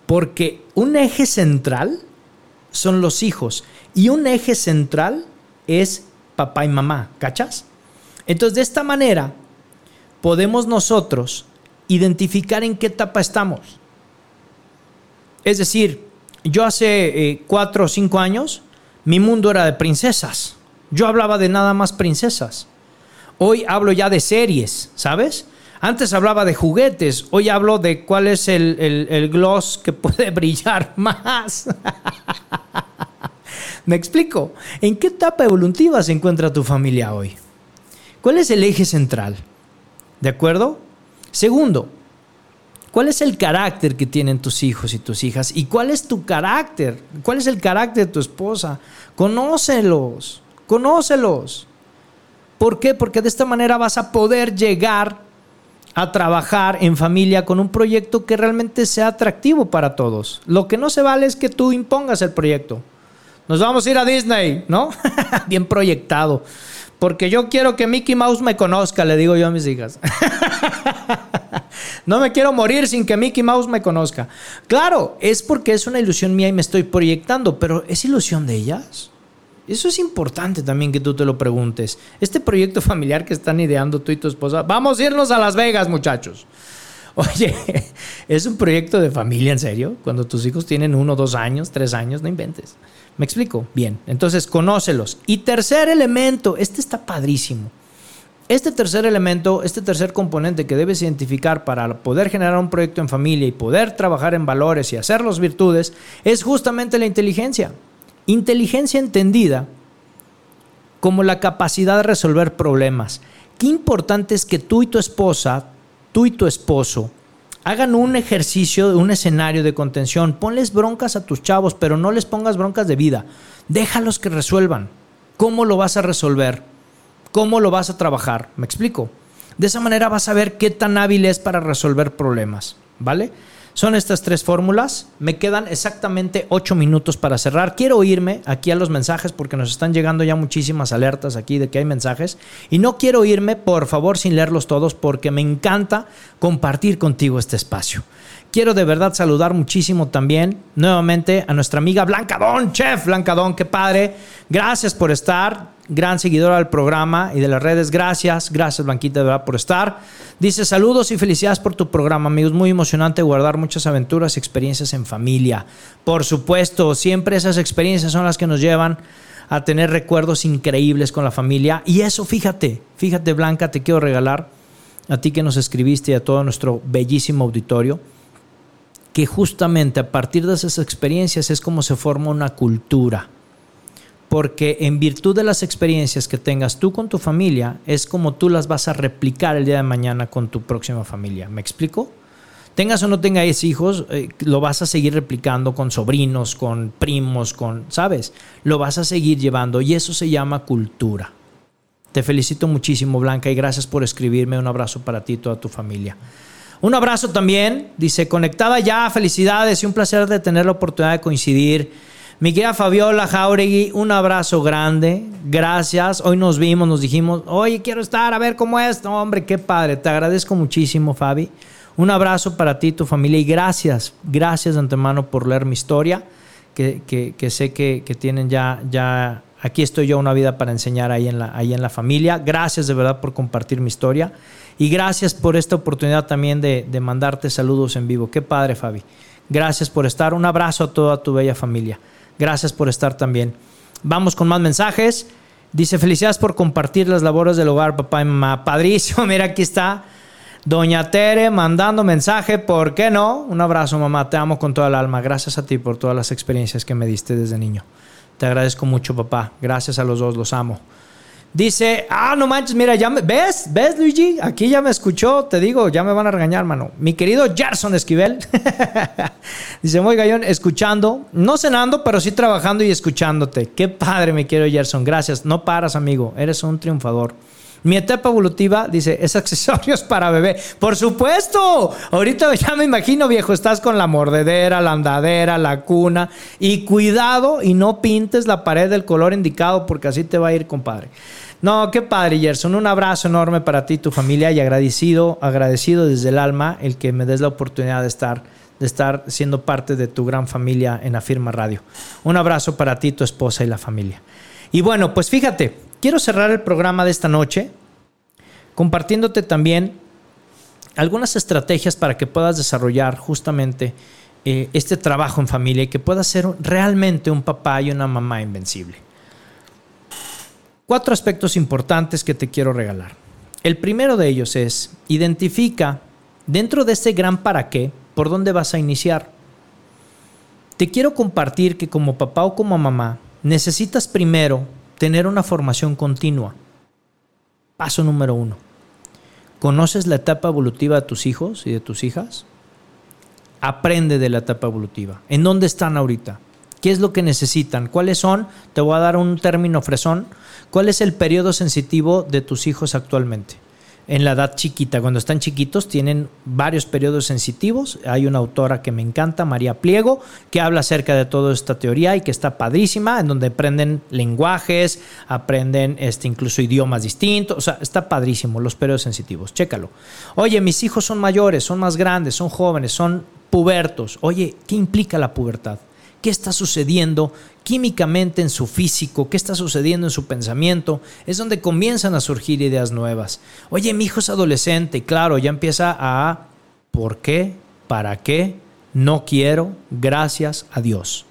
Porque un eje central son los hijos y un eje central es papá y mamá, ¿cachas? Entonces, de esta manera, podemos nosotros identificar en qué etapa estamos. Es decir, yo hace eh, cuatro o cinco años, mi mundo era de princesas. Yo hablaba de nada más princesas. Hoy hablo ya de series, ¿sabes? Antes hablaba de juguetes, hoy hablo de cuál es el, el gloss que puede brillar más. ¿Me explico? ¿En qué etapa evolutiva se encuentra tu familia hoy? ¿Cuál es el eje central? ¿De acuerdo? Segundo, ¿Cuál es el carácter que tienen tus hijos y tus hijas? ¿Y cuál es tu carácter? ¿Cuál es el carácter de tu esposa? Conócelos, conócelos. ¿Por qué? Porque de esta manera vas a poder llegar a trabajar en familia con un proyecto que realmente sea atractivo para todos. Lo que no se vale es que tú impongas el proyecto. Nos vamos a ir a Disney, ¿no? Bien proyectado. Porque yo quiero que Mickey Mouse me conozca, le digo yo a mis hijas. no me quiero morir sin que Mickey Mouse me conozca. Claro, es porque es una ilusión mía y me estoy proyectando, pero ¿es ilusión de ellas? Eso es importante también que tú te lo preguntes. Este proyecto familiar que están ideando tú y tu esposa, vamos a irnos a Las Vegas, muchachos. Oye, es un proyecto de familia, ¿en serio? Cuando tus hijos tienen uno, dos años, tres años, no inventes. ¿Me explico? Bien, entonces conócelos. Y tercer elemento, este está padrísimo. Este tercer elemento, este tercer componente que debes identificar para poder generar un proyecto en familia y poder trabajar en valores y hacer las virtudes, es justamente la inteligencia. Inteligencia entendida como la capacidad de resolver problemas. Qué importante es que tú y tu esposa, tú y tu esposo, hagan un ejercicio, un escenario de contención. Ponles broncas a tus chavos, pero no les pongas broncas de vida. Déjalos que resuelvan. ¿Cómo lo vas a resolver? ¿Cómo lo vas a trabajar? ¿Me explico? De esa manera vas a ver qué tan hábil es para resolver problemas. ¿Vale? Son estas tres fórmulas. Me quedan exactamente ocho minutos para cerrar. Quiero irme aquí a los mensajes porque nos están llegando ya muchísimas alertas aquí de que hay mensajes. Y no quiero irme, por favor, sin leerlos todos porque me encanta compartir contigo este espacio. Quiero de verdad saludar muchísimo también nuevamente a nuestra amiga Blanca Don, chef Blanca Don, qué padre. Gracias por estar, gran seguidora del programa y de las redes. Gracias, gracias Blanquita de verdad por estar. Dice saludos y felicidades por tu programa, amigos. Muy emocionante guardar muchas aventuras y experiencias en familia. Por supuesto, siempre esas experiencias son las que nos llevan a tener recuerdos increíbles con la familia. Y eso, fíjate, fíjate Blanca, te quiero regalar a ti que nos escribiste y a todo nuestro bellísimo auditorio que justamente a partir de esas experiencias es como se forma una cultura. Porque en virtud de las experiencias que tengas tú con tu familia, es como tú las vas a replicar el día de mañana con tu próxima familia. ¿Me explico? Tengas o no tengas hijos, eh, lo vas a seguir replicando con sobrinos, con primos, con, ¿sabes? Lo vas a seguir llevando y eso se llama cultura. Te felicito muchísimo, Blanca, y gracias por escribirme. Un abrazo para ti y toda tu familia. Un abrazo también, dice, conectada ya, felicidades y un placer de tener la oportunidad de coincidir. Mi querida Fabiola Jauregui, un abrazo grande, gracias. Hoy nos vimos, nos dijimos, oye, quiero estar, a ver cómo es. No, hombre, qué padre, te agradezco muchísimo, Fabi. Un abrazo para ti tu familia y gracias, gracias de antemano por leer mi historia, que, sé que, tienen ya, ya, aquí estoy yo una vida para enseñar ahí en, la, ahí en la familia. Gracias de verdad por compartir mi historia y gracias por esta oportunidad también de, mandarte saludos en vivo. Qué padre, Fabi. Gracias por estar. Un abrazo a toda tu bella familia. Gracias por estar también. Vamos con más mensajes. Dice, felicidades por compartir las labores del hogar, papá y mamá. Padrísimo, mira, aquí está. Doña Tere mandando mensaje, ¿por qué no? Un abrazo, mamá, te amo con toda el alma. Gracias a ti por todas las experiencias que me diste desde niño. Te agradezco mucho, papá. Gracias a los dos, los amo. Dice, ah, no manches, mira, ya me, ¿ves? ¿Ves, Luigi? Aquí ya me escuchó, te digo, ya me van a regañar, mano. Mi querido Gerson Esquivel. Dice, muy gallón, escuchando, no cenando, pero sí trabajando y escuchándote. Qué padre, mi querido Gerson. Gracias. No paras, amigo. Eres un triunfador. Mi etapa evolutiva, dice, es accesorios para bebé. Por supuesto. Ahorita ya me imagino, viejo, estás con la mordedera, la andadera, la cuna. Y cuidado y no pintes la pared del color indicado porque así te va a ir, compadre. No, qué padre, Gerson. Un abrazo enorme para ti y tu familia y agradecido, agradecido desde el alma el que me des la oportunidad de estar, de estar siendo parte de tu gran familia en Afirma Radio. Un abrazo para ti, tu esposa y la familia. Y bueno, pues fíjate, quiero cerrar el programa de esta noche compartiéndote también algunas estrategias para que puedas desarrollar justamente eh, este trabajo en familia y que puedas ser realmente un papá y una mamá invencible. Cuatro aspectos importantes que te quiero regalar. El primero de ellos es, identifica dentro de este gran para qué, por dónde vas a iniciar. Te quiero compartir que como papá o como mamá, necesitas primero tener una formación continua. Paso número uno. ¿Conoces la etapa evolutiva de tus hijos y de tus hijas? Aprende de la etapa evolutiva. ¿En dónde están ahorita? ¿Qué es lo que necesitan? ¿Cuáles son? Te voy a dar un término fresón. ¿Cuál es el periodo sensitivo de tus hijos actualmente? En la edad chiquita. Cuando están chiquitos tienen varios periodos sensitivos. Hay una autora que me encanta, María Pliego, que habla acerca de toda esta teoría y que está padrísima, en donde aprenden lenguajes, aprenden este, incluso idiomas distintos. O sea, está padrísimo los periodos sensitivos. Chécalo. Oye, mis hijos son mayores, son más grandes, son jóvenes, son pubertos. Oye, ¿qué implica la pubertad? Qué está sucediendo químicamente en su físico, qué está sucediendo en su pensamiento, es donde comienzan a surgir ideas nuevas. Oye, mi hijo es adolescente, claro, ya empieza a ¿por qué? ¿Para qué? No quiero, gracias a Dios.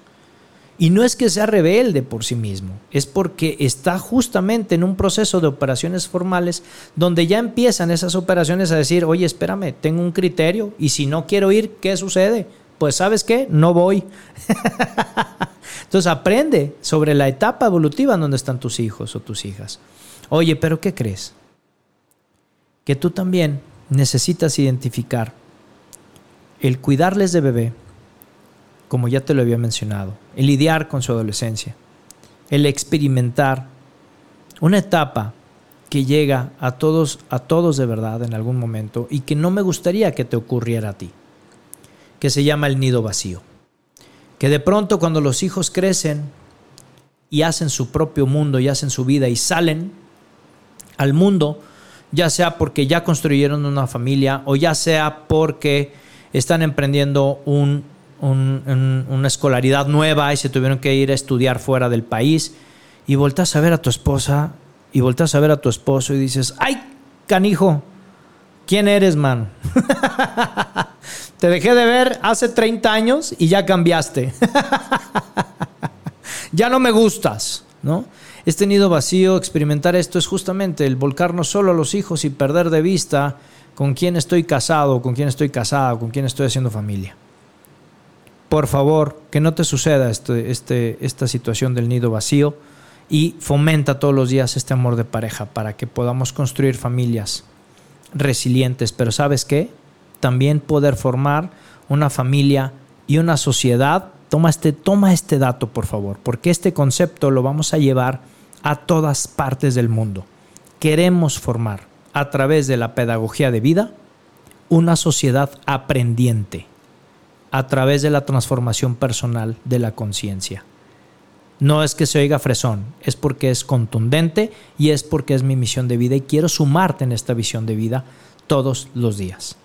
Y no es que sea rebelde por sí mismo, es porque está justamente en un proceso de operaciones formales donde ya empiezan esas operaciones a decir, oye, espérame, tengo un criterio y si no quiero ir, ¿qué sucede? Pues sabes qué, no voy. Entonces aprende sobre la etapa evolutiva en donde están tus hijos o tus hijas. Oye, pero ¿qué crees? Que tú también necesitas identificar el cuidarles de bebé, como ya te lo había mencionado, el lidiar con su adolescencia, el experimentar una etapa que llega a todos, a todos de verdad en algún momento y que no me gustaría que te ocurriera a ti que se llama el nido vacío. Que de pronto cuando los hijos crecen y hacen su propio mundo y hacen su vida y salen al mundo, ya sea porque ya construyeron una familia o ya sea porque están emprendiendo una escolaridad nueva y se tuvieron que ir a estudiar fuera del país y volteas a ver a tu esposa y volteas a ver a tu esposo y dices, ay, canijo, ¿quién eres, man? Te dejé de ver hace 30 años y ya cambiaste. ya no me gustas, ¿no? Este nido vacío, experimentar esto es justamente el volcarnos solo a los hijos y perder de vista con quién estoy casado, con quién estoy casada, con quién estoy haciendo familia. Por favor, que no te suceda este, este, esta situación del nido vacío y fomenta todos los días este amor de pareja para que podamos construir familias resilientes. Pero ¿sabes qué? También poder formar una familia y una sociedad. Toma este, toma este dato, por favor, porque este concepto lo vamos a llevar a todas partes del mundo. Queremos formar a través de la pedagogía de vida una sociedad aprendiente a través de la transformación personal de la conciencia. No es que se oiga fresón, es porque es contundente y es porque es mi misión de vida y quiero sumarte en esta visión de vida todos los días.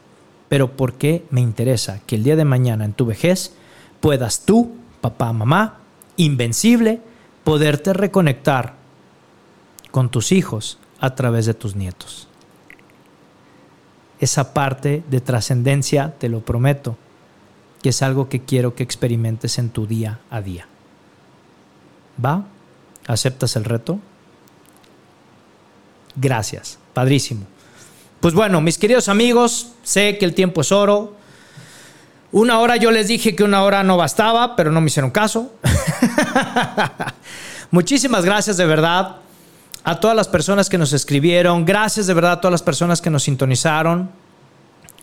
Pero porque me interesa que el día de mañana en tu vejez puedas tú, papá, mamá, invencible, poderte reconectar con tus hijos a través de tus nietos. Esa parte de trascendencia, te lo prometo, que es algo que quiero que experimentes en tu día a día. ¿Va? ¿Aceptas el reto? Gracias, padrísimo. Pues bueno, mis queridos amigos, sé que el tiempo es oro. Una hora yo les dije que una hora no bastaba, pero no me hicieron caso. Muchísimas gracias de verdad a todas las personas que nos escribieron. Gracias de verdad a todas las personas que nos sintonizaron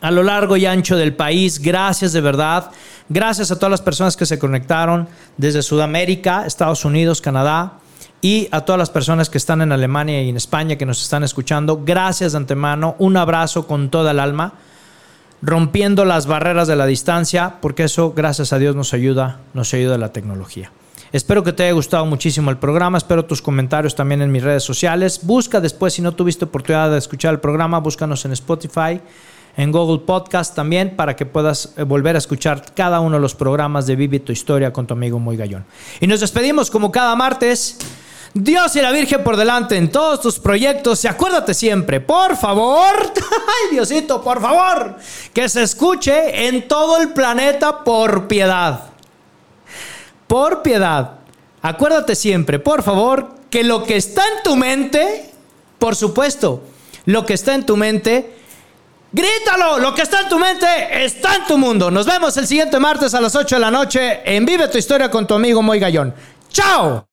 a lo largo y ancho del país. Gracias de verdad. Gracias a todas las personas que se conectaron desde Sudamérica, Estados Unidos, Canadá y a todas las personas que están en Alemania y en España que nos están escuchando. Gracias de antemano, un abrazo con toda el alma, rompiendo las barreras de la distancia, porque eso, gracias a Dios, nos ayuda, nos ayuda la tecnología. Espero que te haya gustado muchísimo el programa, espero tus comentarios también en mis redes sociales. Busca después, si no tuviste oportunidad de escuchar el programa, búscanos en Spotify en Google Podcast también para que puedas eh, volver a escuchar cada uno de los programas de Vive tu historia con tu amigo Muy Gallón. Y nos despedimos como cada martes Dios y la Virgen por delante en todos tus proyectos y acuérdate siempre, por favor, ay Diosito, por favor, que se escuche en todo el planeta por piedad. Por piedad. Acuérdate siempre, por favor, que lo que está en tu mente, por supuesto, lo que está en tu mente, grítalo, lo que está en tu mente está en tu mundo. Nos vemos el siguiente martes a las 8 de la noche en Vive tu historia con tu amigo Moy Gallón. ¡Chao!